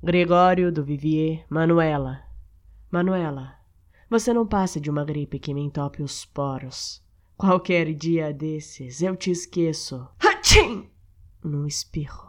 Gregório do Vivier, Manuela. Manuela, você não passa de uma gripe que me entope os poros. Qualquer dia desses eu te esqueço. Hachim! Num espirro.